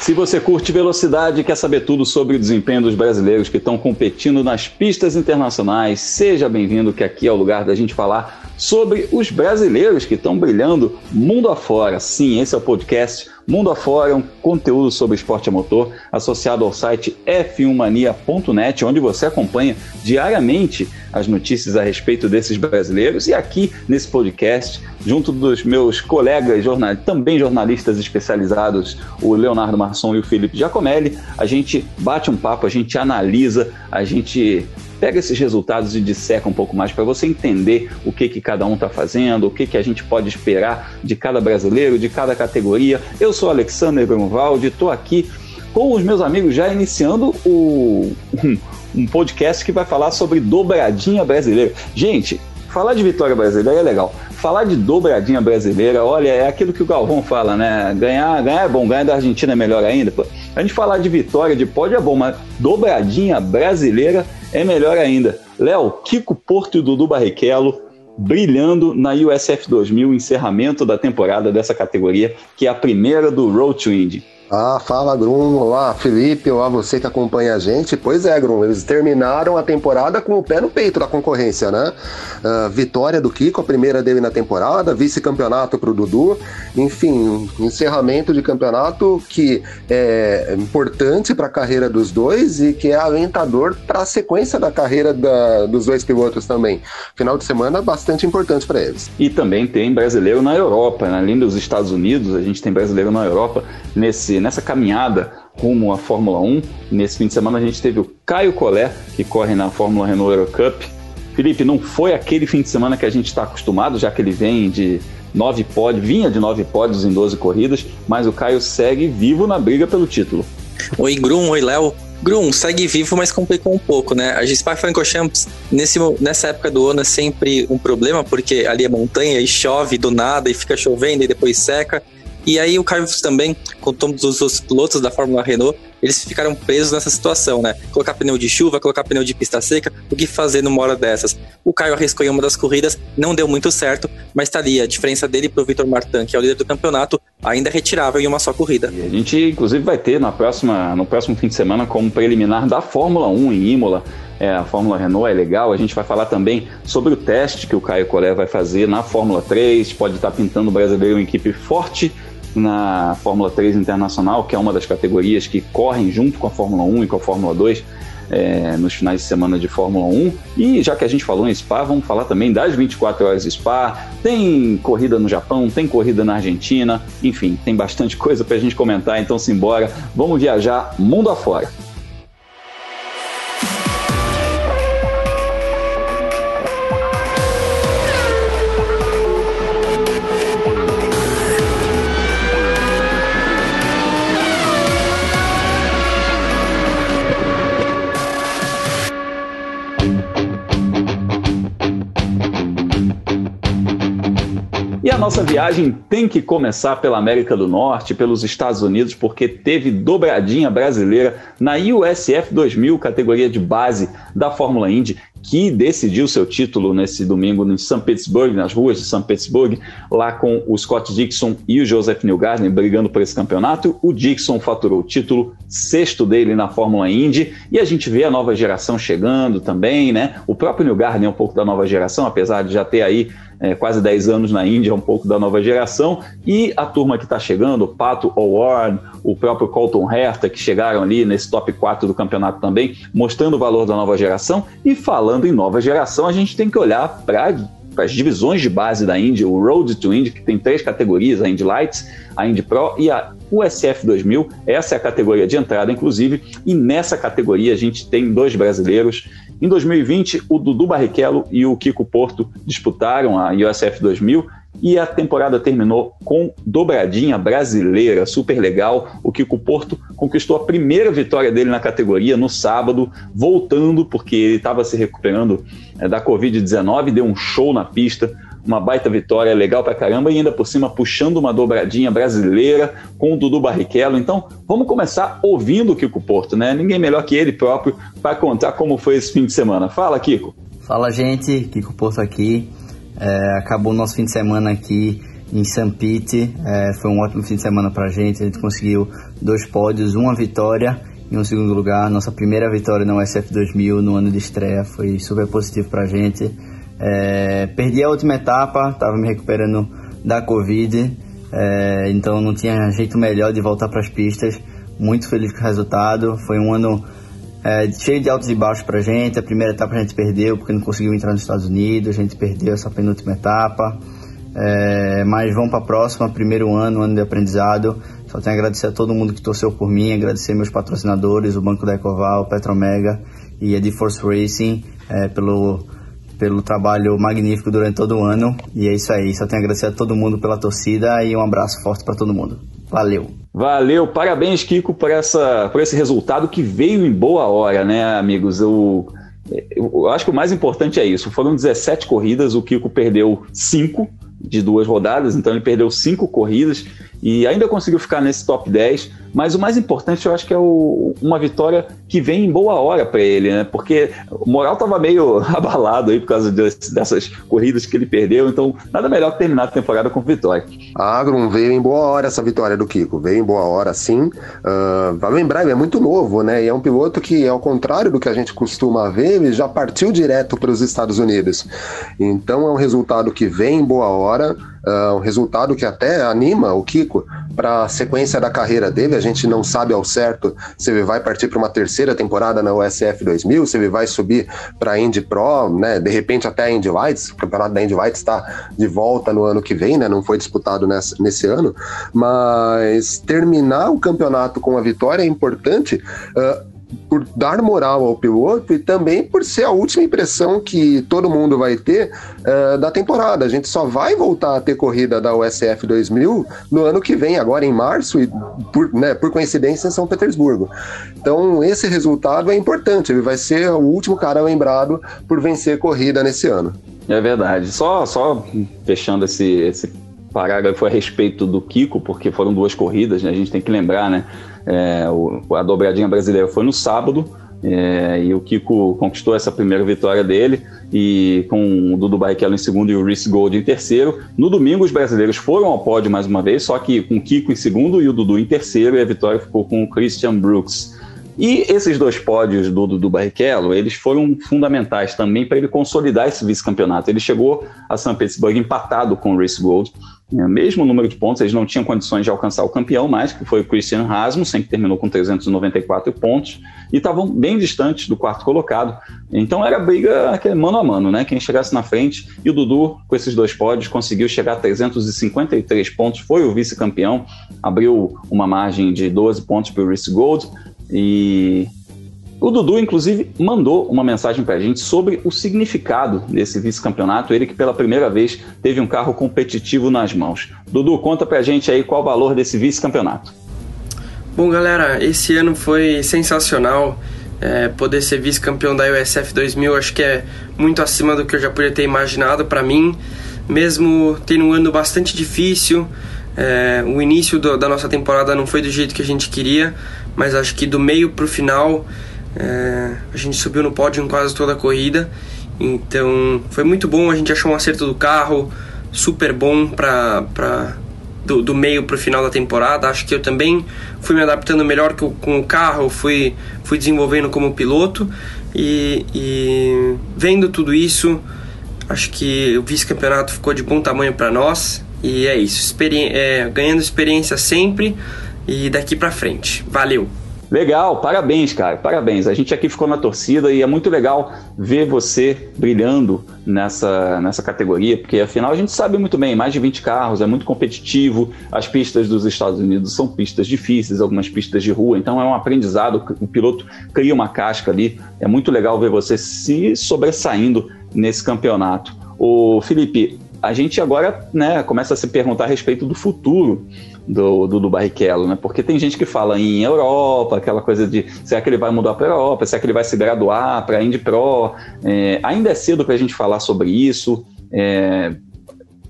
Se você curte velocidade e quer saber tudo sobre o desempenho dos brasileiros que estão competindo nas pistas internacionais, seja bem-vindo que aqui é o lugar da gente falar sobre os brasileiros que estão brilhando mundo afora. Sim, esse é o podcast Mundo Afora, um conteúdo sobre esporte a motor associado ao site f1mania.net, onde você acompanha diariamente as notícias a respeito desses brasileiros. E aqui nesse podcast, junto dos meus colegas jornal, também jornalistas especializados, o Leonardo Marçom e o Felipe Giacomelli, a gente bate um papo, a gente analisa, a gente pega esses resultados e disseca um pouco mais para você entender o que, que cada um está fazendo, o que, que a gente pode esperar de cada brasileiro, de cada categoria. Eu sou Alexander Grunwald, estou aqui com os meus amigos já iniciando o, um, um podcast que vai falar sobre dobradinha brasileira. Gente, falar de vitória brasileira é legal. Falar de dobradinha brasileira, olha, é aquilo que o Galvão fala, né? Ganhar, ganhar é bom, ganhar da Argentina é melhor ainda. A gente falar de vitória, de pódio é bom, mas dobradinha brasileira é melhor ainda. Léo, Kiko Porto e Dudu Barrichello brilhando na USF 2000, encerramento da temporada dessa categoria, que é a primeira do Road to Indy. Ah, fala Grum, olá Felipe, olá você que acompanha a gente. Pois é, Grum, eles terminaram a temporada com o pé no peito da concorrência, né? Uh, vitória do Kiko, a primeira dele na temporada, vice-campeonato pro Dudu, enfim, encerramento de campeonato que é importante para a carreira dos dois e que é alentador para a sequência da carreira da, dos dois pilotos também. Final de semana bastante importante para eles. E também tem brasileiro na Europa, né? além dos Estados Unidos, a gente tem brasileiro na Europa nesse nessa caminhada rumo à Fórmula 1. Nesse fim de semana a gente teve o Caio Collet, que corre na Fórmula Renault Euro Cup. Felipe, não foi aquele fim de semana que a gente está acostumado, já que ele vem de nove pódios, vinha de nove pódios em 12 corridas, mas o Caio segue vivo na briga pelo título. Oi, Grum, oi, Léo. Grum, segue vivo, mas complicou um pouco, né? A Spa-Francorchamps, nessa época do ano, é sempre um problema, porque ali é montanha e chove do nada e fica chovendo e depois seca. E aí o Carlos também, com todos os pilotos da Fórmula Renault, eles ficaram presos nessa situação, né? Colocar pneu de chuva, colocar pneu de pista seca, o que fazer numa hora dessas? O Caio arriscou em uma das corridas, não deu muito certo, mas tá ali a diferença dele pro Vitor Martin, que é o líder do campeonato, ainda é retirável em uma só corrida. E a gente, inclusive, vai ter na próxima, no próximo fim de semana como preliminar da Fórmula 1 em Imola. É, a Fórmula Renault é legal. A gente vai falar também sobre o teste que o Caio Collet vai fazer na Fórmula 3. Pode estar pintando o brasileiro em equipe forte na Fórmula 3 Internacional, que é uma das categorias que correm junto com a Fórmula 1 e com a Fórmula 2 é, nos finais de semana de Fórmula 1. E já que a gente falou em Spa, vamos falar também das 24 horas de Spa. Tem corrida no Japão, tem corrida na Argentina, enfim, tem bastante coisa para a gente comentar. Então, simbora, vamos viajar mundo afora. Nossa viagem tem que começar pela América do Norte, pelos Estados Unidos, porque teve dobradinha brasileira na USF 2000, categoria de base da Fórmula Indy, que decidiu seu título nesse domingo em São Petersburgo, nas ruas de São Petersburgo, lá com o Scott Dixon e o Joseph Newgarden brigando por esse campeonato. O Dixon faturou o título sexto dele na Fórmula Indy e a gente vê a nova geração chegando também, né? O próprio Newgarden é um pouco da nova geração, apesar de já ter aí é, quase 10 anos na Índia, um pouco da nova geração, e a turma que está chegando, o Pato O'Warn, o próprio Colton Herta, que chegaram ali nesse top 4 do campeonato também, mostrando o valor da nova geração. E falando em nova geração, a gente tem que olhar para as divisões de base da Indy, o Road to Indy, que tem três categorias, a Indy Lights, a Indy Pro e a USF 2000. Essa é a categoria de entrada, inclusive, e nessa categoria a gente tem dois brasileiros em 2020, o Dudu Barrichello e o Kiko Porto disputaram a USF 2000 e a temporada terminou com dobradinha brasileira, super legal. O Kiko Porto conquistou a primeira vitória dele na categoria no sábado, voltando porque ele estava se recuperando é, da Covid-19, deu um show na pista uma baita vitória, legal pra caramba, e ainda por cima puxando uma dobradinha brasileira com o Dudu Barrichello. Então, vamos começar ouvindo o Kiko Porto, né? Ninguém melhor que ele próprio para contar como foi esse fim de semana. Fala, Kiko. Fala, gente. Kiko Porto aqui. É, acabou nosso fim de semana aqui em St. Pete. É, foi um ótimo fim de semana para a gente. A gente conseguiu dois pódios, uma vitória e um segundo lugar. Nossa primeira vitória no SF 2000 no ano de estreia foi super positivo para a gente. É, perdi a última etapa, estava me recuperando da Covid, é, então não tinha jeito melhor de voltar para as pistas. Muito feliz com o resultado. Foi um ano é, cheio de altos e baixos para a gente. A primeira etapa a gente perdeu porque não conseguiu entrar nos Estados Unidos. A gente perdeu essa penúltima etapa. É, mas vamos para a próxima, primeiro ano, ano de aprendizado. Só tenho a agradecer a todo mundo que torceu por mim, agradecer meus patrocinadores, o Banco da Ecoval, Petromega e a D-Force Racing é, pelo, pelo trabalho magnífico durante todo o ano. E é isso aí, só tenho a agradecer a todo mundo pela torcida e um abraço forte para todo mundo. Valeu! Valeu, parabéns Kiko por, essa, por esse resultado que veio em boa hora, né, amigos? Eu, eu acho que o mais importante é isso. Foram 17 corridas, o Kiko perdeu 5 de duas rodadas, então ele perdeu cinco corridas e ainda conseguiu ficar nesse top 10. Mas o mais importante, eu acho que é o, uma vitória que vem em boa hora para ele, né? Porque o moral estava meio abalado aí por causa de, dessas corridas que ele perdeu. Então, nada melhor que terminar a temporada com vitória. A Agron veio em boa hora essa vitória do Kiko. Veio em boa hora, sim. Uh, vai lembrar, ele é muito novo, né? E é um piloto que, ao contrário do que a gente costuma ver, ele já partiu direto para os Estados Unidos. Então, é um resultado que vem em boa hora. Uh, um resultado que até anima o Kiko para a sequência da carreira dele. A gente não sabe ao certo se ele vai partir para uma terceira temporada na USF 2000, se ele vai subir para a Indy Pro, né? De repente até a Indy Lights. O campeonato da Indy Lights está de volta no ano que vem, né? Não foi disputado nessa, nesse ano, mas terminar o campeonato com a vitória é importante. Uh, por dar moral ao piloto e também por ser a última impressão que todo mundo vai ter uh, da temporada. A gente só vai voltar a ter corrida da USF 2000 no ano que vem, agora em março, e por, né, por coincidência em São Petersburgo. Então, esse resultado é importante, ele vai ser o último cara lembrado por vencer corrida nesse ano. É verdade. Só, só fechando esse, esse parágrafo a respeito do Kiko, porque foram duas corridas, né? a gente tem que lembrar, né? É, o, a dobradinha brasileira foi no sábado, é, e o Kiko conquistou essa primeira vitória dele, e com o Dudu Barrichello em segundo e o Reese Gold em terceiro. No domingo, os brasileiros foram ao pódio mais uma vez, só que com o Kiko em segundo e o Dudu em terceiro, e a vitória ficou com o Christian Brooks. E esses dois pódios do Dudu Barrichello, eles foram fundamentais também para ele consolidar esse vice-campeonato. Ele chegou a São Petersburgo empatado com o Reese Gold, mesmo número de pontos, eles não tinham condições de alcançar o campeão mais, que foi o Christian Rasmussen, que terminou com 394 pontos, e estavam bem distantes do quarto colocado. Então era briga mano a mano, né? Quem chegasse na frente. E o Dudu, com esses dois pódios, conseguiu chegar a 353 pontos, foi o vice-campeão, abriu uma margem de 12 pontos para o Reese Gold. E o Dudu, inclusive, mandou uma mensagem para a gente sobre o significado desse vice-campeonato, ele que pela primeira vez teve um carro competitivo nas mãos. Dudu, conta para a gente aí qual o valor desse vice-campeonato. Bom, galera, esse ano foi sensacional. É, poder ser vice-campeão da USF 2000 acho que é muito acima do que eu já podia ter imaginado para mim, mesmo tendo um ano bastante difícil. É, o início do, da nossa temporada não foi do jeito que a gente queria, mas acho que do meio para o final é, a gente subiu no pódio em quase toda a corrida, então foi muito bom. A gente achou um acerto do carro, super bom para do, do, meio para o final da temporada. Acho que eu também fui me adaptando melhor com, com o carro, fui, fui desenvolvendo como piloto e, e vendo tudo isso, acho que o vice-campeonato ficou de bom tamanho para nós e é isso. Experi é, ganhando experiência sempre e daqui para frente. Valeu! Legal, parabéns, cara, parabéns. A gente aqui ficou na torcida e é muito legal ver você brilhando nessa, nessa categoria, porque afinal a gente sabe muito bem, mais de 20 carros, é muito competitivo, as pistas dos Estados Unidos são pistas difíceis, algumas pistas de rua, então é um aprendizado, o piloto cria uma casca ali, é muito legal ver você se sobressaindo nesse campeonato. O Felipe, a gente agora né, começa a se perguntar a respeito do futuro do, do, do, Barrichello, né? Porque tem gente que fala em Europa, aquela coisa de será que ele vai mudar para a Europa, será que ele vai se graduar para a Indy Pro? É, ainda é cedo para a gente falar sobre isso. É,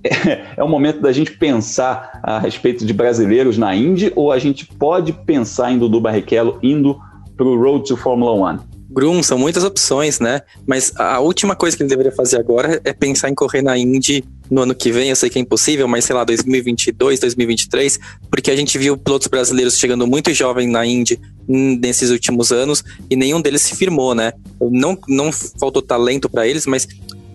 é o momento da gente pensar a respeito de brasileiros na Indy ou a gente pode pensar em Dudu Barrichello indo para o Road to Fórmula 1? Grum, são muitas opções, né? Mas a última coisa que ele deveria fazer agora é pensar em correr na Indy no ano que vem. Eu sei que é impossível, mas sei lá, 2022, 2023, porque a gente viu pilotos brasileiros chegando muito jovem na Indy nesses últimos anos e nenhum deles se firmou, né? Não, não faltou talento para eles, mas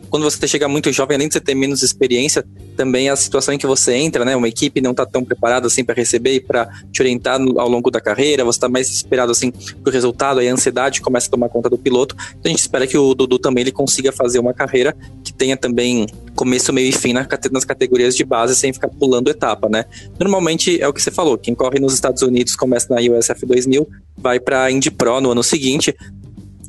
quando você chega muito jovem, além de você ter menos experiência, também a situação em que você entra, né? Uma equipe não está tão preparada assim para receber e para te orientar ao longo da carreira, você está mais esperado assim pro resultado, aí a ansiedade começa a tomar conta do piloto. Então a gente espera que o Dudu também ele consiga fazer uma carreira que tenha também começo, meio e fim nas categorias de base sem ficar pulando etapa, né? Normalmente é o que você falou, quem corre nos Estados Unidos começa na USF 2000, vai para Indy Pro no ano seguinte,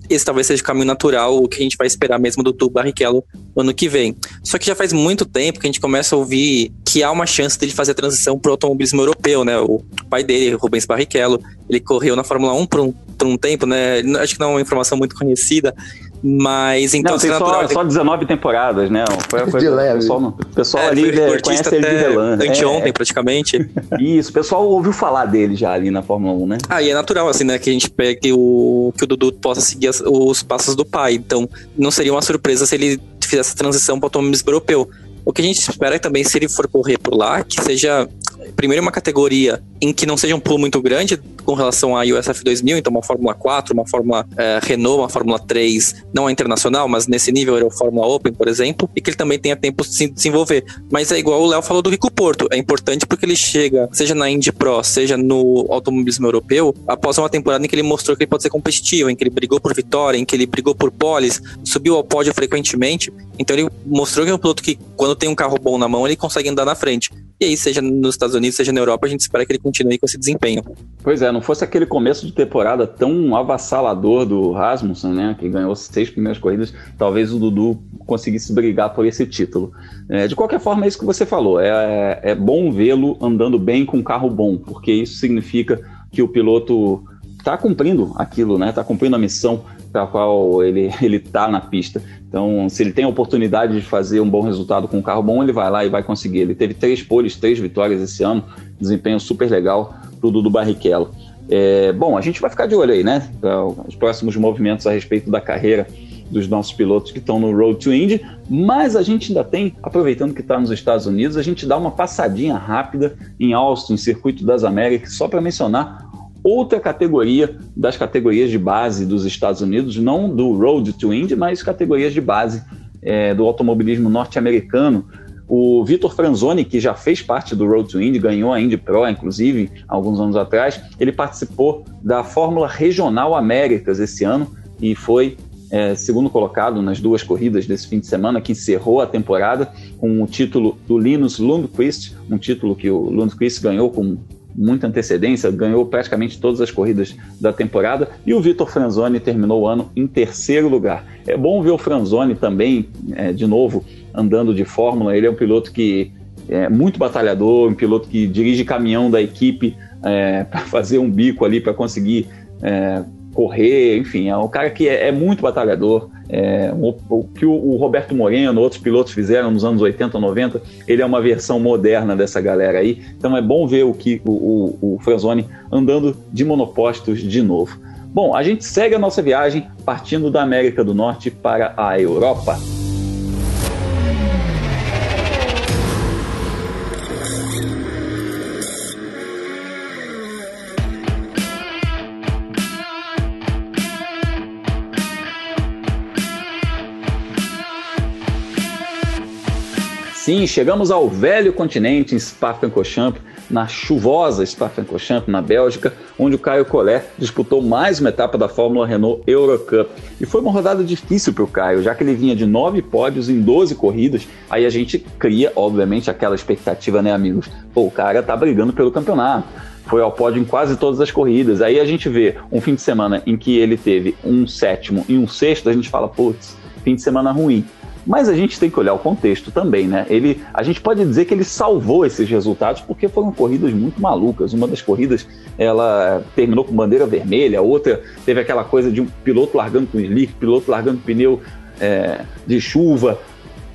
esse talvez seja o caminho natural, o que a gente vai esperar mesmo do Tu Barrichello no ano que vem. Só que já faz muito tempo que a gente começa a ouvir que há uma chance dele fazer a transição para o automobilismo europeu, né? O pai dele, Rubens Barrichello, ele correu na Fórmula 1 por um, por um tempo, né? Acho que não é uma informação muito conhecida, mas então. Não, tem só, só 19 temporadas, né? Foi a coisa. De leve. O pessoal, pessoal é, ali é, conhece ele de relance. Anteontem, é. praticamente. Isso, o pessoal ouviu falar dele já ali na Fórmula 1, né? Ah, e é natural, assim, né? Que a gente pegue o. que o Dudu possa seguir as, os passos do pai. Então, não seria uma surpresa se ele fizesse a transição para o automobilismo europeu. O que a gente espera é também, se ele for correr por lá, que seja primeiro uma categoria em que não seja um pulo muito grande com relação à USF 2000, então uma Fórmula 4, uma Fórmula é, Renault, uma Fórmula 3, não a internacional, mas nesse nível era o Fórmula Open, por exemplo, e que ele também tenha tempo de se desenvolver. Mas é igual o Léo falou do Rico Porto, é importante porque ele chega, seja na Indy Pro, seja no automobilismo europeu, após uma temporada em que ele mostrou que ele pode ser competitivo, em que ele brigou por vitória, em que ele brigou por poles, subiu ao pódio frequentemente, então ele mostrou que é um piloto que quando tem um carro bom na mão, ele consegue andar na frente. E aí, seja nos Estados Unidos, seja na Europa, a gente espera que ele continue com esse desempenho. Pois é, não fosse aquele começo de temporada tão avassalador do Rasmussen, né, que ganhou seis primeiras corridas, talvez o Dudu conseguisse brigar por esse título. É, de qualquer forma, é isso que você falou, é, é bom vê-lo andando bem com um carro bom, porque isso significa que o piloto está cumprindo aquilo, né, está cumprindo a missão para a qual ele ele está na pista. Então, se ele tem a oportunidade de fazer um bom resultado com um carro bom, ele vai lá e vai conseguir. Ele teve três poles, três vitórias esse ano, desempenho super legal pro Dudu Barrichello. É, bom, a gente vai ficar de olho aí, né? Os próximos movimentos a respeito da carreira dos nossos pilotos que estão no Road to Indy, mas a gente ainda tem, aproveitando que está nos Estados Unidos, a gente dá uma passadinha rápida em Austin, Circuito das Américas, só para mencionar outra categoria das categorias de base dos Estados Unidos, não do Road to Indy, mas categorias de base é, do automobilismo norte-americano. O Vitor Franzoni, que já fez parte do Road to Indy, ganhou a Indy Pro, inclusive, alguns anos atrás, ele participou da Fórmula Regional Américas esse ano e foi é, segundo colocado nas duas corridas desse fim de semana, que encerrou a temporada com o título do Linus Lundqvist, um título que o Lundqvist ganhou com muita antecedência, ganhou praticamente todas as corridas da temporada e o Vitor Franzoni terminou o ano em terceiro lugar. É bom ver o Franzoni também, é, de novo, andando de Fórmula. Ele é um piloto que é muito batalhador, um piloto que dirige caminhão da equipe é, para fazer um bico ali para conseguir é, correr, enfim, é um cara que é, é muito batalhador. É, o, o, que o, o, Roberto Moreno, outros pilotos fizeram nos anos 80, 90, ele é uma versão moderna dessa galera aí. Então é bom ver o que o, o, o Franzoni andando de monopostos de novo. Bom, a gente segue a nossa viagem partindo da América do Norte para a Europa. Sim, chegamos ao velho continente em Spa-Francorchamps, na chuvosa Spa-Francorchamps, na Bélgica, onde o Caio Collet disputou mais uma etapa da Fórmula Renault Eurocup. E foi uma rodada difícil para o Caio, já que ele vinha de nove pódios em 12 corridas. Aí a gente cria, obviamente, aquela expectativa, né, amigos? Pô, o cara tá brigando pelo campeonato foi ao pódio em quase todas as corridas. Aí a gente vê um fim de semana em que ele teve um sétimo e um sexto, a gente fala, putz, fim de semana ruim. Mas a gente tem que olhar o contexto também, né? Ele, a gente pode dizer que ele salvou esses resultados porque foram corridas muito malucas. Uma das corridas ela terminou com bandeira vermelha, a outra teve aquela coisa de um piloto largando com slick, piloto largando pneu é, de chuva.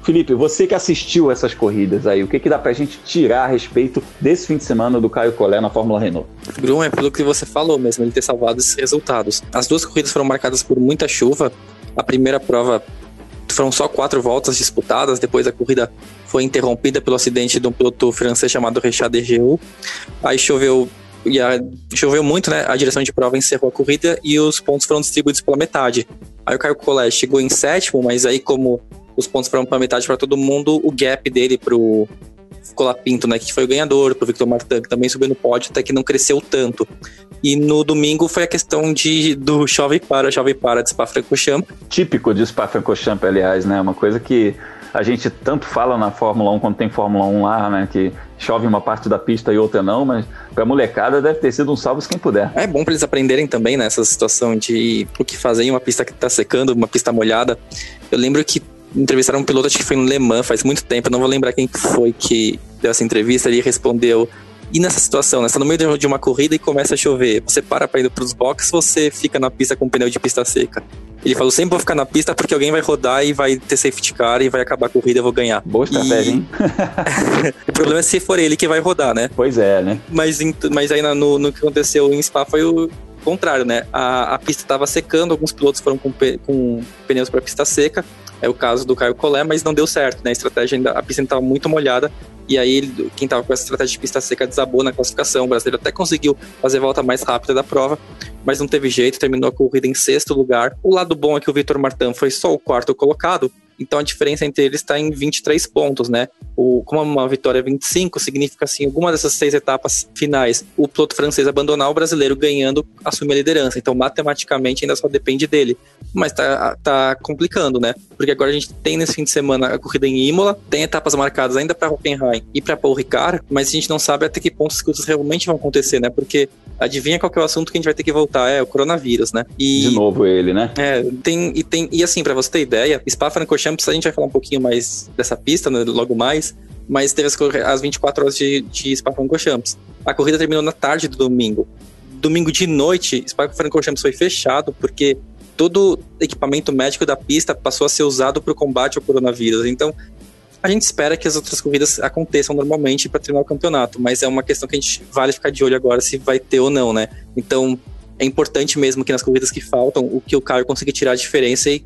Felipe, você que assistiu essas corridas aí, o que, que dá pra gente tirar a respeito desse fim de semana do Caio Collet na Fórmula Renault? Grum, é pelo que você falou mesmo, ele ter salvado esses resultados. As duas corridas foram marcadas por muita chuva. A primeira prova foram só quatro voltas disputadas, depois a corrida foi interrompida pelo acidente de um piloto francês chamado Richard Dergeau. Aí choveu e a, choveu muito, né? A direção de prova encerrou a corrida e os pontos foram distribuídos pela metade. Aí o Caio Collet chegou em sétimo, mas aí como os pontos foram pela metade para todo mundo, o gap dele pro Colapinto, né, que foi o ganhador, pro Victor Martin, que também subiu no pódio, até que não cresceu tanto. E no domingo foi a questão de, do chove para, chove para de Spa-Francorchamps. Típico de Spa-Francorchamps, aliás, né, uma coisa que a gente tanto fala na Fórmula 1 quando tem Fórmula 1 lá, né? Que chove uma parte da pista e outra não, mas pra molecada deve ter sido um salve quem puder. É bom para eles aprenderem também nessa situação de o que fazer em uma pista que tá secando, uma pista molhada. Eu lembro que entrevistaram um piloto, acho que foi no Le Mans, faz muito tempo, eu não vou lembrar quem foi que deu essa entrevista, ele respondeu e nessa situação, né? Você tá no meio de uma corrida e começa a chover. Você para pra ir pros boxes ou você fica na pista com pneu de pista seca? Ele falou, sempre vou ficar na pista porque alguém vai rodar e vai ter safety car e vai acabar a corrida eu vou ganhar. Boa estratégia, e... hein? o problema é se for ele que vai rodar, né? Pois é, né? Mas, mas aí no, no que aconteceu em Spa foi o contrário, né? A, a pista estava secando, alguns pilotos foram com, com pneus para pista seca. É o caso do Caio Collet, mas não deu certo, né? A estratégia ainda, a pista estava muito molhada e aí, quem estava com essa estratégia de pista seca desabou na classificação. O brasileiro até conseguiu fazer a volta mais rápida da prova, mas não teve jeito, terminou a corrida em sexto lugar. O lado bom é que o Vitor Martin foi só o quarto colocado, então a diferença entre eles está em 23 pontos, né? O, como uma vitória é 25, significa assim, alguma dessas seis etapas finais, o piloto francês abandonar o brasileiro ganhando, assumir a liderança. Então, matematicamente, ainda só depende dele. Mas tá, tá complicando, né? Porque agora a gente tem nesse fim de semana a corrida em Imola, tem etapas marcadas ainda para Hockenheim e para Paul Ricard, mas a gente não sabe até que ponto as coisas realmente vão acontecer, né? Porque adivinha qual é o assunto que a gente vai ter que voltar? É o coronavírus, né? E, De novo ele, né? É, tem, e, tem, e assim, para você ter ideia, Spa-Francorchamps, a gente vai falar um pouquinho mais dessa pista, né, logo mais, mas teve as, as 24 horas de, de Spa-Francorchamps. A corrida terminou na tarde do domingo. Domingo de noite, Spa-Francorchamps foi fechado porque todo equipamento médico da pista passou a ser usado para o combate ao coronavírus. Então, a gente espera que as outras corridas aconteçam normalmente para terminar o campeonato, mas é uma questão que a gente vale ficar de olho agora se vai ter ou não, né? Então, é importante mesmo que nas corridas que faltam, o que o Caio consiga tirar a diferença e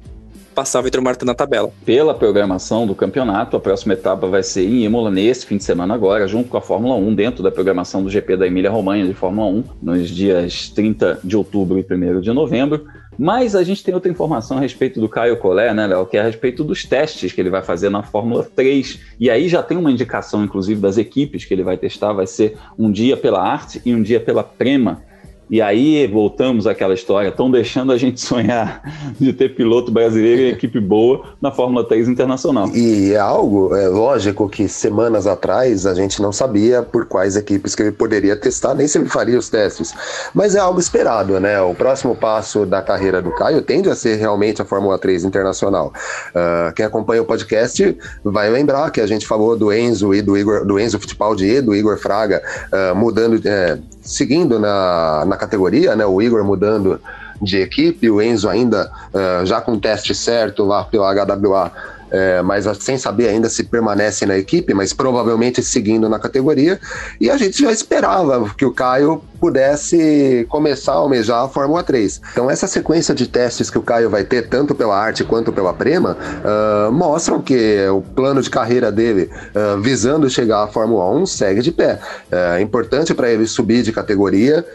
passar o Vitor Martin na tabela. Pela programação do campeonato, a próxima etapa vai ser em Imola nesse fim de semana agora, junto com a Fórmula 1, dentro da programação do GP da Emília Romanha de Fórmula 1, nos dias 30 de outubro e 1 de novembro. Mas a gente tem outra informação a respeito do Caio Collet, né, Léo? Que é a respeito dos testes que ele vai fazer na Fórmula 3. E aí já tem uma indicação, inclusive, das equipes que ele vai testar. Vai ser um dia pela Arte e um dia pela Prema. E aí voltamos àquela história, estão deixando a gente sonhar de ter piloto brasileiro e equipe boa na Fórmula 3 internacional. E é algo, é lógico que semanas atrás a gente não sabia por quais equipes que ele poderia testar, nem se ele faria os testes. Mas é algo esperado, né? O próximo passo da carreira do Caio tende a ser realmente a Fórmula 3 internacional. Uh, quem acompanha o podcast vai lembrar que a gente falou do Enzo e do Igor, do Enzo Fittipaldi e do Igor Fraga uh, mudando, uh, seguindo na, na na categoria, né? O Igor mudando de equipe, o Enzo ainda uh, já com teste certo lá pela HWA é, mas sem saber ainda se permanece na equipe, mas provavelmente seguindo na categoria. E a gente já esperava que o Caio pudesse começar a almejar a Fórmula 3. Então, essa sequência de testes que o Caio vai ter, tanto pela arte quanto pela Prema, uh, mostram que o plano de carreira dele, uh, visando chegar à Fórmula 1, segue de pé. É importante para ele subir de categoria,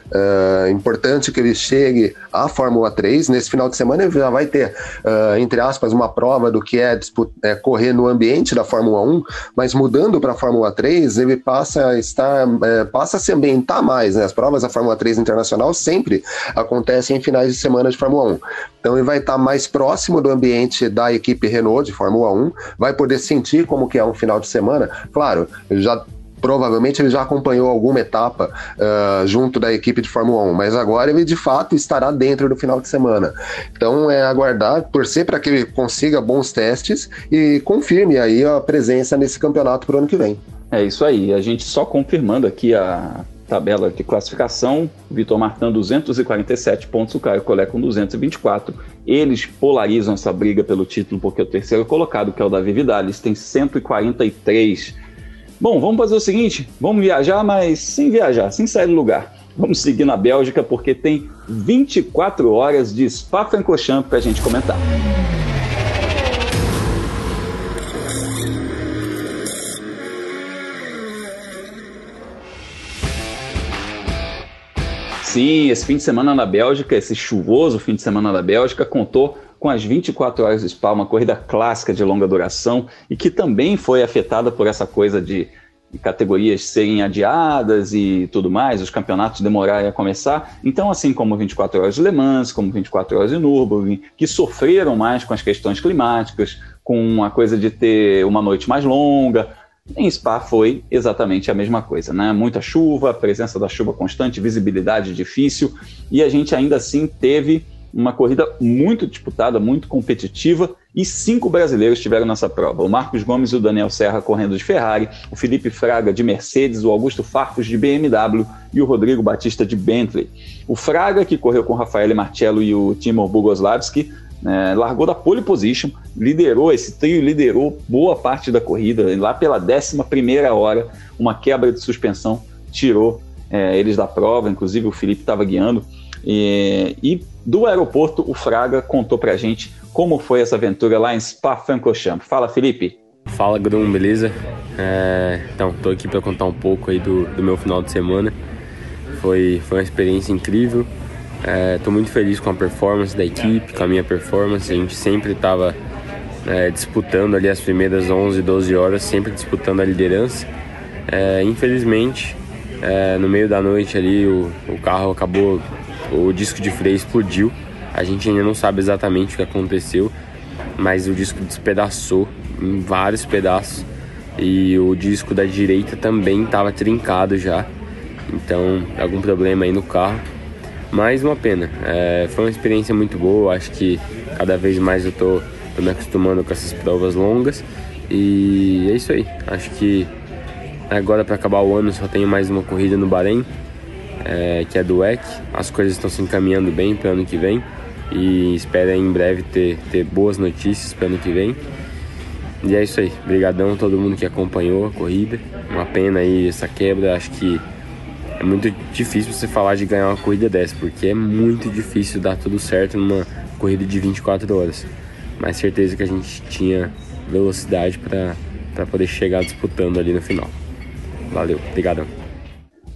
é importante que ele chegue à Fórmula 3. Nesse final de semana, ele já vai ter, uh, entre aspas, uma prova do que é, é, correr no ambiente da Fórmula 1, mas mudando para a Fórmula 3, ele passa a estar, é, passa a se ambientar mais. Né? As provas provas da Fórmula 3 Internacional sempre acontecem em finais de semana de Fórmula 1. Então ele vai estar mais próximo do ambiente da equipe Renault de Fórmula 1, vai poder sentir como que é um final de semana. Claro, já provavelmente ele já acompanhou alguma etapa uh, junto da equipe de Fórmula 1, mas agora ele de fato estará dentro do final de semana. Então é aguardar, torcer para que ele consiga bons testes e confirme aí a presença nesse campeonato para o ano que vem. É isso aí, a gente só confirmando aqui a tabela de classificação, Vitor Martin 247 pontos, o Caio Collet com 224. Eles polarizam essa briga pelo título, porque o terceiro colocado, que é o Davi Vidalis, tem 143. Bom, vamos fazer o seguinte: vamos viajar, mas sem viajar, sem sair do lugar. Vamos seguir na Bélgica, porque tem 24 horas de Spa-Francorchamps para a gente comentar. Sim, esse fim de semana na Bélgica, esse chuvoso fim de semana na Bélgica, contou com as 24 horas de Spa, uma corrida clássica de longa duração e que também foi afetada por essa coisa de categorias serem adiadas e tudo mais, os campeonatos demorarem a começar. Então, assim como 24 horas de Le Mans, como 24 horas de Nürburgring, que sofreram mais com as questões climáticas, com a coisa de ter uma noite mais longa, em Spa foi exatamente a mesma coisa, né? Muita chuva, presença da chuva constante, visibilidade difícil, e a gente ainda assim teve uma corrida muito disputada, muito competitiva, e cinco brasileiros estiveram nessa prova. O Marcos Gomes e o Daniel Serra correndo de Ferrari, o Felipe Fraga de Mercedes, o Augusto Farfus de BMW e o Rodrigo Batista de Bentley. O Fraga, que correu com o Rafael Marcello e o Timur Bogoslavski, é, largou da pole position, liderou esse trio, liderou boa parte da corrida. Lá pela 11 primeira hora, uma quebra de suspensão tirou é, eles da prova. Inclusive o Felipe estava guiando. E, e, do aeroporto, o Fraga contou pra gente como foi essa aventura lá em Spa-Francorchamps. Fala, Felipe. Fala, Grum, beleza? É, então, tô aqui para contar um pouco aí do, do meu final de semana. Foi, foi uma experiência incrível. Estou é, muito feliz com a performance da equipe, com a minha performance. A gente sempre estava é, disputando ali as primeiras 11, 12 horas, sempre disputando a liderança. É, infelizmente, é, no meio da noite ali, o, o carro acabou, o disco de freio explodiu. A gente ainda não sabe exatamente o que aconteceu, mas o disco despedaçou em vários pedaços e o disco da direita também estava trincado já. Então, algum problema aí no carro. Mas uma pena. É, foi uma experiência muito boa. Acho que cada vez mais eu tô, tô me acostumando com essas provas longas. E é isso aí. Acho que agora para acabar o ano só tenho mais uma corrida no Bahrein, é, que é do WEC. As coisas estão se encaminhando bem para o ano que vem. E espero em breve ter, ter boas notícias para o ano que vem. E é isso aí. Obrigadão a todo mundo que acompanhou a corrida. Uma pena aí essa quebra. Acho que é muito difícil você falar de ganhar uma corrida dessa, porque é muito difícil dar tudo certo numa corrida de 24 horas. Mas certeza que a gente tinha velocidade para poder chegar disputando ali no final. Valeu, obrigadão.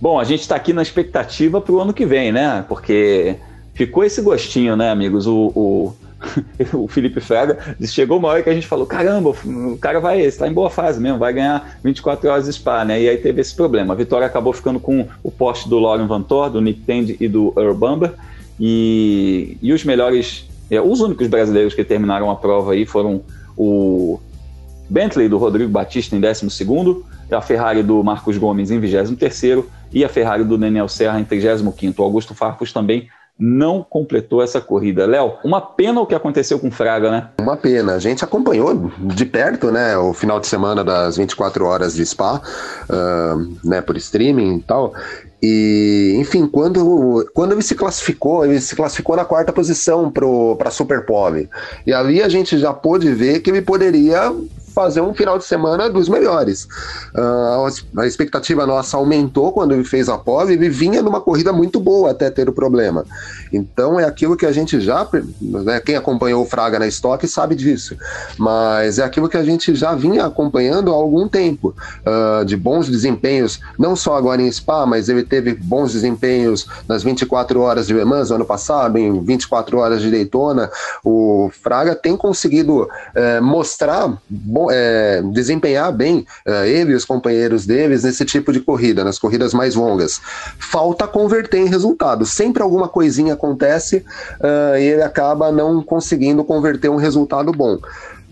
Bom, a gente está aqui na expectativa para o ano que vem, né? Porque ficou esse gostinho, né, amigos? O, o, o Felipe Fraga, chegou uma hora que a gente falou: caramba, o cara vai, está em boa fase mesmo, vai ganhar 24 horas de Spa, né? E aí teve esse problema. A vitória acabou ficando com o poste do Lauren Van Thor, do Nick Tend e do Earl Bumber. E, e os melhores, é, os únicos brasileiros que terminaram a prova aí foram o Bentley do Rodrigo Batista em 12, a Ferrari do Marcos Gomes em 23 e a Ferrari do Daniel Serra em 35. O Augusto Farfus também não completou essa corrida. Léo, uma pena o que aconteceu com o Fraga, né? Uma pena. A gente acompanhou de perto, né, o final de semana das 24 horas de Spa, uh, né, por streaming e tal. E, enfim, quando, quando ele se classificou, ele se classificou na quarta posição para a Super Pole. E ali a gente já pôde ver que ele poderia fazer um final de semana dos melhores. Uh, a expectativa nossa aumentou quando ele fez a pole e vinha numa corrida muito boa até ter o problema. Então é aquilo que a gente já, né, quem acompanhou o Fraga na estoque sabe disso, mas é aquilo que a gente já vinha acompanhando há algum tempo, uh, de bons desempenhos, não só agora em Spa, mas ele teve bons desempenhos nas 24 horas de Le Mans ano passado, em 24 horas de Daytona. O Fraga tem conseguido uh, mostrar bom é, desempenhar bem uh, ele e os companheiros deles nesse tipo de corrida, nas corridas mais longas. Falta converter em resultado. Sempre alguma coisinha uh, e ele acaba não conseguindo converter um resultado bom.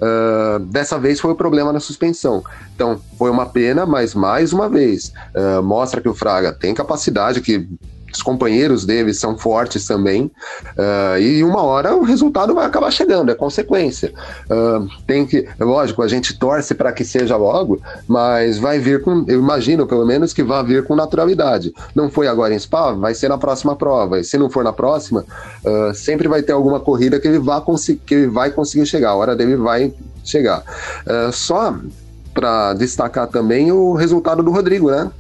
Uh, dessa vez foi o problema na suspensão. Então, foi uma pena, mas mais uma vez, uh, mostra que o Fraga tem capacidade, que os companheiros dele são fortes também, uh, e uma hora o resultado vai acabar chegando, é consequência. Uh, tem que, lógico, a gente torce para que seja logo, mas vai vir com, eu imagino pelo menos que vai vir com naturalidade. Não foi agora em Spa, vai ser na próxima prova, e se não for na próxima, uh, sempre vai ter alguma corrida que ele, vá que ele vai conseguir chegar, a hora dele vai chegar. só para destacar também o resultado do Rodrigo, né?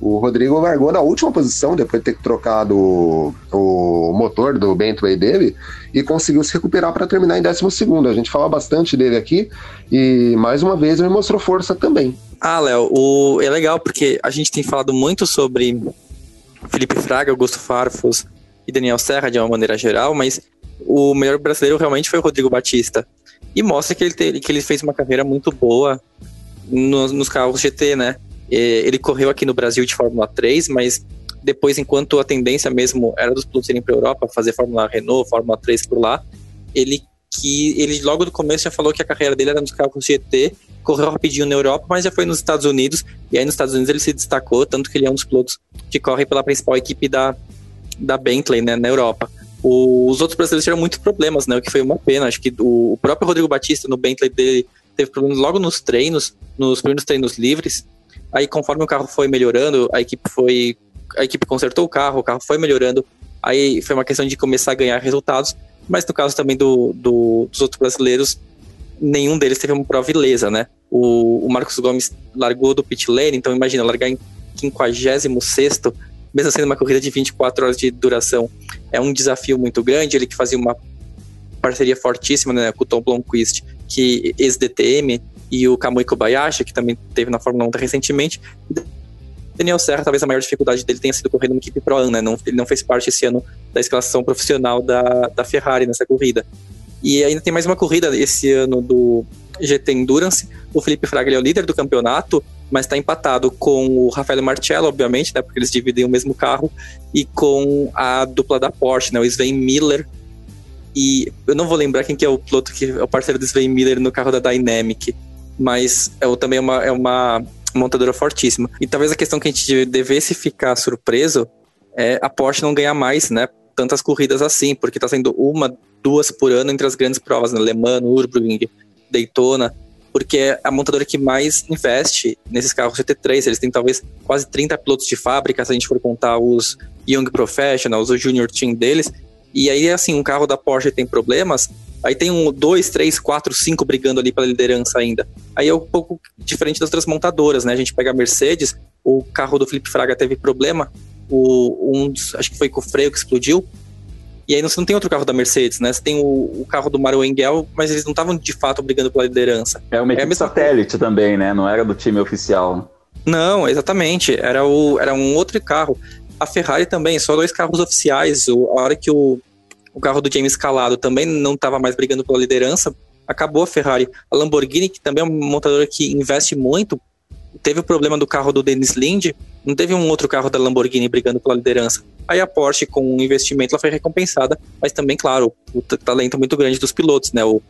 O Rodrigo largou na última posição depois de ter trocado o, o motor do Bentley dele e conseguiu se recuperar para terminar em 12. A gente fala bastante dele aqui e mais uma vez ele mostrou força também. Ah, Léo, é legal porque a gente tem falado muito sobre Felipe Fraga, Augusto Farfus e Daniel Serra de uma maneira geral, mas o melhor brasileiro realmente foi o Rodrigo Batista. E mostra que ele, te... que ele fez uma carreira muito boa nos carros GT, né? Ele correu aqui no Brasil de Fórmula 3, mas depois, enquanto a tendência mesmo era dos pilotos irem para a Europa, fazer Fórmula Renault, Fórmula 3 por lá, ele que ele logo do começo já falou que a carreira dele era nos carros GT, correu rapidinho na Europa, mas já foi nos Estados Unidos, e aí nos Estados Unidos ele se destacou, tanto que ele é um dos pilotos que corre pela principal equipe da, da Bentley, né, na Europa. O, os outros brasileiros tiveram muitos problemas, né, o que foi uma pena, acho que o, o próprio Rodrigo Batista no Bentley dele teve problemas logo nos treinos, nos primeiros treinos livres, Aí, conforme o carro foi melhorando, a equipe foi. A equipe consertou o carro, o carro foi melhorando. Aí foi uma questão de começar a ganhar resultados. Mas no caso também do, do dos outros brasileiros, nenhum deles teve uma prova ilesa, né? O, o Marcos Gomes largou do pit lane, então imagina, largar em 56 mesmo sendo uma corrida de 24 horas de duração, é um desafio muito grande. Ele que fazia uma parceria fortíssima né, com o Tom Blomqvist, que ex-DTM, e o Kamui Kobayashi, que também teve na Fórmula 1 recentemente. Daniel Serra, talvez a maior dificuldade dele tenha sido correr numa equipe Pro-Am, né? Ele não fez parte esse ano da escalação profissional da, da Ferrari nessa corrida. E ainda tem mais uma corrida esse ano do GT Endurance. O Felipe Fraga é o líder do campeonato, mas está empatado com o Rafael Marcello, obviamente, né? Porque eles dividem o mesmo carro, e com a dupla da Porsche, né? O Sven Miller. E eu não vou lembrar quem que é o piloto que é o parceiro do Sven Miller no carro da Dynamic mas é também é uma, é uma montadora fortíssima. E talvez a questão que a gente devesse ficar surpreso é a Porsche não ganhar mais, né? Tantas corridas assim, porque tá sendo uma, duas por ano entre as grandes provas, né? Le Mans, Nürburgring, Daytona, porque é a montadora que mais investe nesses carros GT3. Eles têm talvez quase 30 pilotos de fábrica, se a gente for contar os Young Professionals, o Junior Team deles. E aí, assim, um carro da Porsche tem problemas, Aí tem um, dois, três, quatro, cinco brigando ali pela liderança ainda. Aí é um pouco diferente das outras montadoras, né? A gente pega a Mercedes, o carro do Felipe Fraga teve problema, o, um, acho que foi com o freio que explodiu. E aí você não tem outro carro da Mercedes, né? Você tem o, o carro do Mario Engel, mas eles não estavam de fato brigando pela liderança. É uma equipe é satélite coisa. também, né? Não era do time oficial. Não, exatamente. Era, o, era um outro carro. A Ferrari também, só dois carros oficiais. a hora que o, o carro do James Calado também não estava mais brigando pela liderança, acabou a Ferrari. A Lamborghini, que também é uma montadora que investe muito, teve o problema do carro do Dennis Lind, não teve um outro carro da Lamborghini brigando pela liderança. Aí a Porsche, com o investimento, ela foi recompensada, mas também, claro, o talento muito grande dos pilotos, né? O,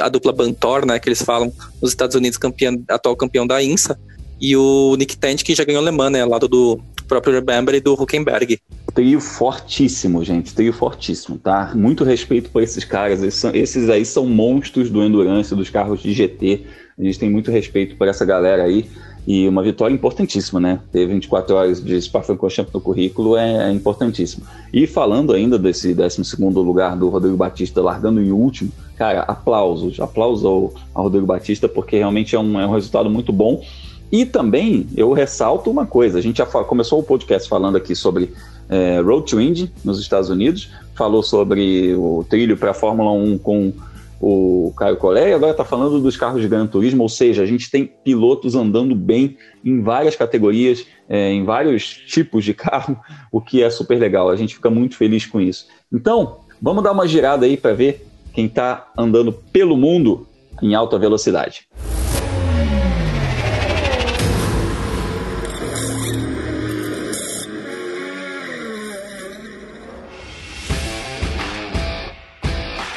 a dupla Bantor, né, que eles falam, nos Estados Unidos, campeão, atual campeão da INSA, e o Nick Tent, que já ganhou Le Mans, né, lado do próprio Remember e do Huckenberg trio fortíssimo, gente. Trio fortíssimo, tá? Muito respeito por esses caras. Esses, são, esses aí são monstros do Endurance, dos carros de GT. A gente tem muito respeito por essa galera aí. E uma vitória importantíssima, né? Ter 24 horas de Spa-Francorchamps no currículo é, é, importantíssimo. E falando ainda desse 12 lugar do Rodrigo Batista largando em último, cara, aplausos, aplausos ao, ao Rodrigo Batista, porque realmente é um, é um resultado muito bom. E também eu ressalto uma coisa: a gente já começou o podcast falando aqui sobre é, Road to Indy, nos Estados Unidos, falou sobre o trilho para a Fórmula 1 com o Caio Collet, e agora está falando dos carros de Gran Turismo, ou seja, a gente tem pilotos andando bem em várias categorias, é, em vários tipos de carro, o que é super legal, a gente fica muito feliz com isso. Então, vamos dar uma girada aí para ver quem está andando pelo mundo em alta velocidade.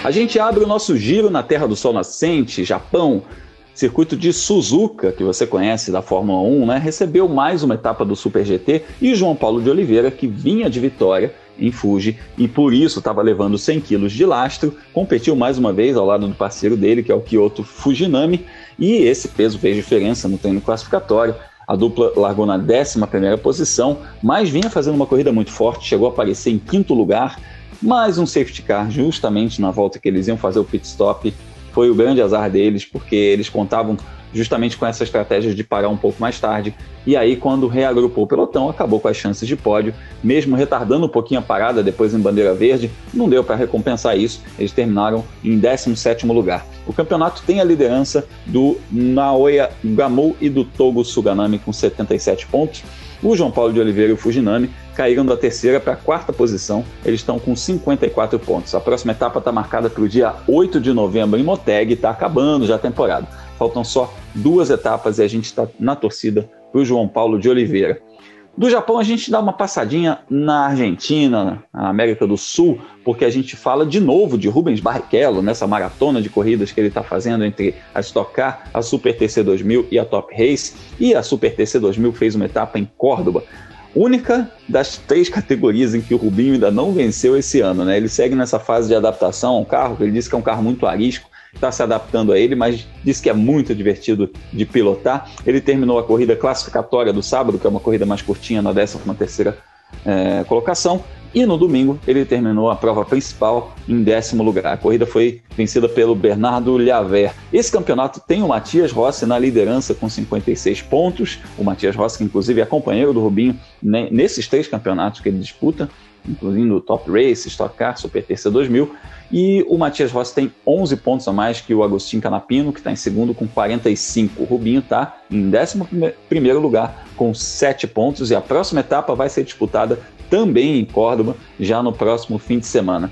A gente abre o nosso giro na Terra do Sol Nascente, Japão, circuito de Suzuka, que você conhece da Fórmula 1, né, recebeu mais uma etapa do Super GT e João Paulo de Oliveira, que vinha de vitória em Fuji e por isso estava levando 100 quilos de lastro, competiu mais uma vez ao lado do parceiro dele, que é o Kyoto Fujinami, e esse peso fez diferença no treino classificatório. A dupla largou na 11 posição, mas vinha fazendo uma corrida muito forte, chegou a aparecer em quinto lugar. Mais um safety car, justamente na volta que eles iam fazer o pit stop, foi o grande azar deles, porque eles contavam justamente com essa estratégia de parar um pouco mais tarde. E aí, quando reagrupou o pelotão, acabou com as chances de pódio, mesmo retardando um pouquinho a parada depois em bandeira verde, não deu para recompensar isso. Eles terminaram em 17 lugar. O campeonato tem a liderança do Naoya Gamou e do Togo Suganami com 77 pontos. O João Paulo de Oliveira e o Fujinami caíram da terceira para a quarta posição. Eles estão com 54 pontos. A próxima etapa está marcada para o dia 8 de novembro em Moteg está acabando já a temporada. Faltam só duas etapas e a gente está na torcida para o João Paulo de Oliveira. Do Japão, a gente dá uma passadinha na Argentina, na América do Sul, porque a gente fala de novo de Rubens Barrichello nessa maratona de corridas que ele está fazendo entre a Stock Car, a Super TC 2000 e a Top Race. E a Super TC 2000 fez uma etapa em Córdoba. Única das três categorias em que o Rubinho ainda não venceu esse ano, né? Ele segue nessa fase de adaptação ao carro, ele disse que é um carro muito arisco, está se adaptando a ele, mas disse que é muito divertido de pilotar. Ele terminou a corrida classificatória do sábado, que é uma corrida mais curtinha, na 13 terceira é, colocação, e no domingo ele terminou a prova principal em décimo lugar. A corrida foi vencida pelo Bernardo Lhaver. Esse campeonato tem o Matias Rossi na liderança com 56 pontos. O Matias Rossi, que inclusive é companheiro do Rubinho nesses três campeonatos que ele disputa, incluindo o Top Race, Stock Car, Super TC 2000. E o Matias Rossi tem 11 pontos a mais que o Agostinho Canapino, que está em segundo com 45. O Rubinho está em 11 lugar com 7 pontos e a próxima etapa vai ser disputada também em Córdoba, já no próximo fim de semana.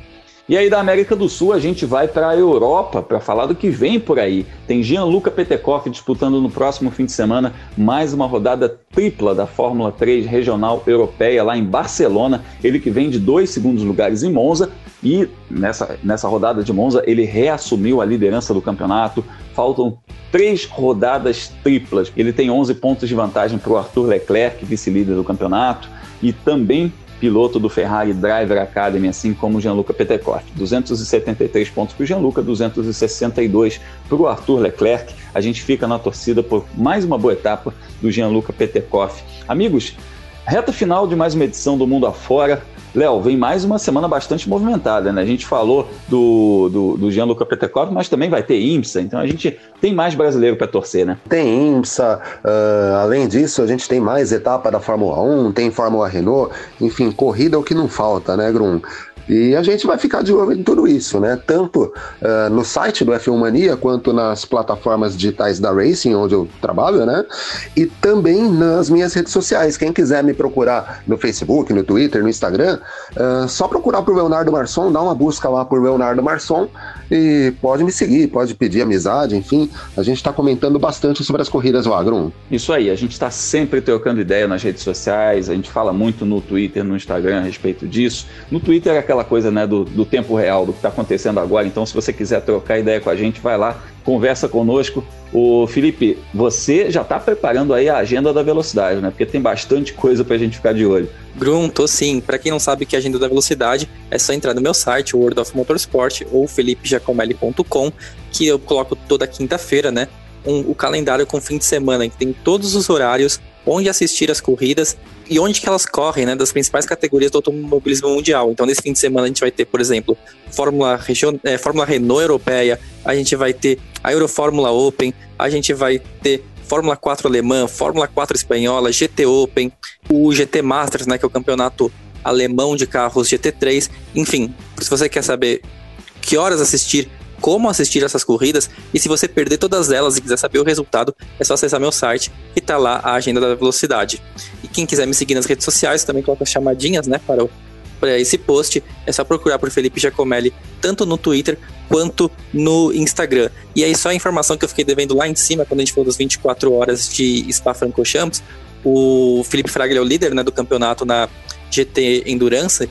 E aí da América do Sul a gente vai para a Europa para falar do que vem por aí. Tem Gianluca Petekoff disputando no próximo fim de semana mais uma rodada tripla da Fórmula 3 regional europeia lá em Barcelona. Ele que vem de dois segundos lugares em Monza e nessa, nessa rodada de Monza ele reassumiu a liderança do campeonato. Faltam três rodadas triplas. Ele tem 11 pontos de vantagem para o Arthur Leclerc, vice-líder do campeonato, e também piloto do Ferrari Driver Academy, assim como Gianluca Petekoff. 273 pontos para o Gianluca, 262 para o Arthur Leclerc. A gente fica na torcida por mais uma boa etapa do Gianluca Petekoff. Amigos, reta final de mais uma edição do Mundo Afora. Léo, vem mais uma semana bastante movimentada, né? A gente falou do, do, do Gianluca Petekoff, mas também vai ter IMSA, então a gente tem mais brasileiro para torcer, né? Tem IMSA, uh, além disso, a gente tem mais etapa da Fórmula 1, tem Fórmula Renault, enfim, corrida é o que não falta, né, Grum? E a gente vai ficar de olho em tudo isso, né? Tanto uh, no site do F1 Mania quanto nas plataformas digitais da Racing, onde eu trabalho, né? E também nas minhas redes sociais. Quem quiser me procurar no Facebook, no Twitter, no Instagram, uh, só procurar por Leonardo Marçom, dá uma busca lá por Leonardo Marçom e pode me seguir, pode pedir amizade, enfim. A gente está comentando bastante sobre as corridas Agron. Isso aí, a gente está sempre trocando ideia nas redes sociais, a gente fala muito no Twitter, no Instagram a respeito disso. No Twitter é aquela coisa né, do, do tempo real, do que está acontecendo agora. Então, se você quiser trocar ideia com a gente, vai lá, conversa conosco. O Felipe, você já está preparando aí a agenda da velocidade, né? Porque tem bastante coisa para a gente ficar de olho. Grum, tô sim. Para quem não sabe que é a agenda da velocidade, é só entrar no meu site, World of Motorsport, ou felipejacomelli.com, que eu coloco toda quinta-feira, né? Um, o calendário com fim de semana, que tem todos os horários, onde assistir as corridas e onde que elas correm, né, das principais categorias do automobilismo mundial. Então, nesse fim de semana, a gente vai ter, por exemplo, Fórmula, Region... é, Fórmula Renault Europeia, a gente vai ter a Eurofórmula Open, a gente vai ter Fórmula 4 alemã, Fórmula 4 espanhola, GT Open, o GT Masters, né, que é o campeonato alemão de carros GT3. Enfim, se você quer saber que horas assistir como assistir essas corridas e se você perder todas elas e quiser saber o resultado, é só acessar meu site e tá lá a agenda da velocidade. E quem quiser me seguir nas redes sociais, também coloca chamadinhas, né, para, o, para esse post, é só procurar por Felipe Giacomelli, tanto no Twitter quanto no Instagram. E aí só a informação que eu fiquei devendo lá em cima, quando a gente falou das 24 horas de Spa-Francorchamps, o Felipe Fraga é o líder né, do campeonato na GT Endurance,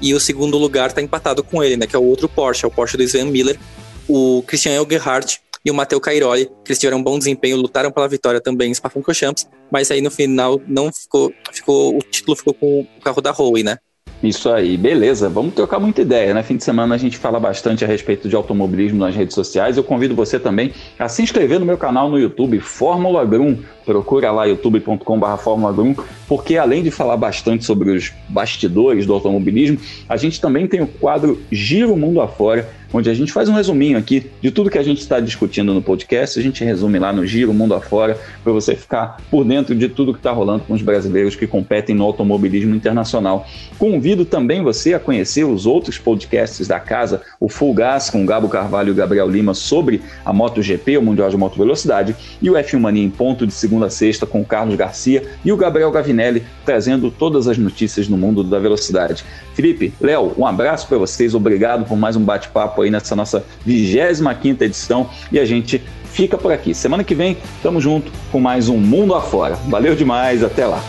e o segundo lugar está empatado com ele, né? Que é o outro Porsche, é o Porsche do Sven Miller, o Christian Elgerhardt e o Matteo Cairoli, que eles tiveram um bom desempenho, lutaram pela vitória também em Spa-Francorchamps, mas aí no final não ficou, ficou, o título ficou com o carro da Howe, né? Isso aí, beleza. Vamos trocar muita ideia, né? Fim de semana a gente fala bastante a respeito de automobilismo nas redes sociais. Eu convido você também a se inscrever no meu canal no YouTube, Fórmula Grum. Procura lá youtube.com.br Fórmula Grum, porque além de falar bastante sobre os bastidores do automobilismo, a gente também tem o quadro Giro Mundo Afora, onde a gente faz um resuminho aqui de tudo que a gente está discutindo no podcast. A gente resume lá no Giro Mundo Afora, para você ficar por dentro de tudo que está rolando com os brasileiros que competem no automobilismo internacional. Convido também você a conhecer os outros podcasts da casa, o Full Gas com Gabo Carvalho e Gabriel Lima sobre a MotoGP, o Mundial de Moto Velocidade, e o F1 Mania em ponto de segunda a sexta com Carlos Garcia e o Gabriel Gavinelli trazendo todas as notícias no mundo da velocidade. Felipe, Léo, um abraço para vocês, obrigado por mais um bate-papo aí nessa nossa 25 edição e a gente fica por aqui. Semana que vem, tamo junto com mais um Mundo Afora. Valeu demais, até lá.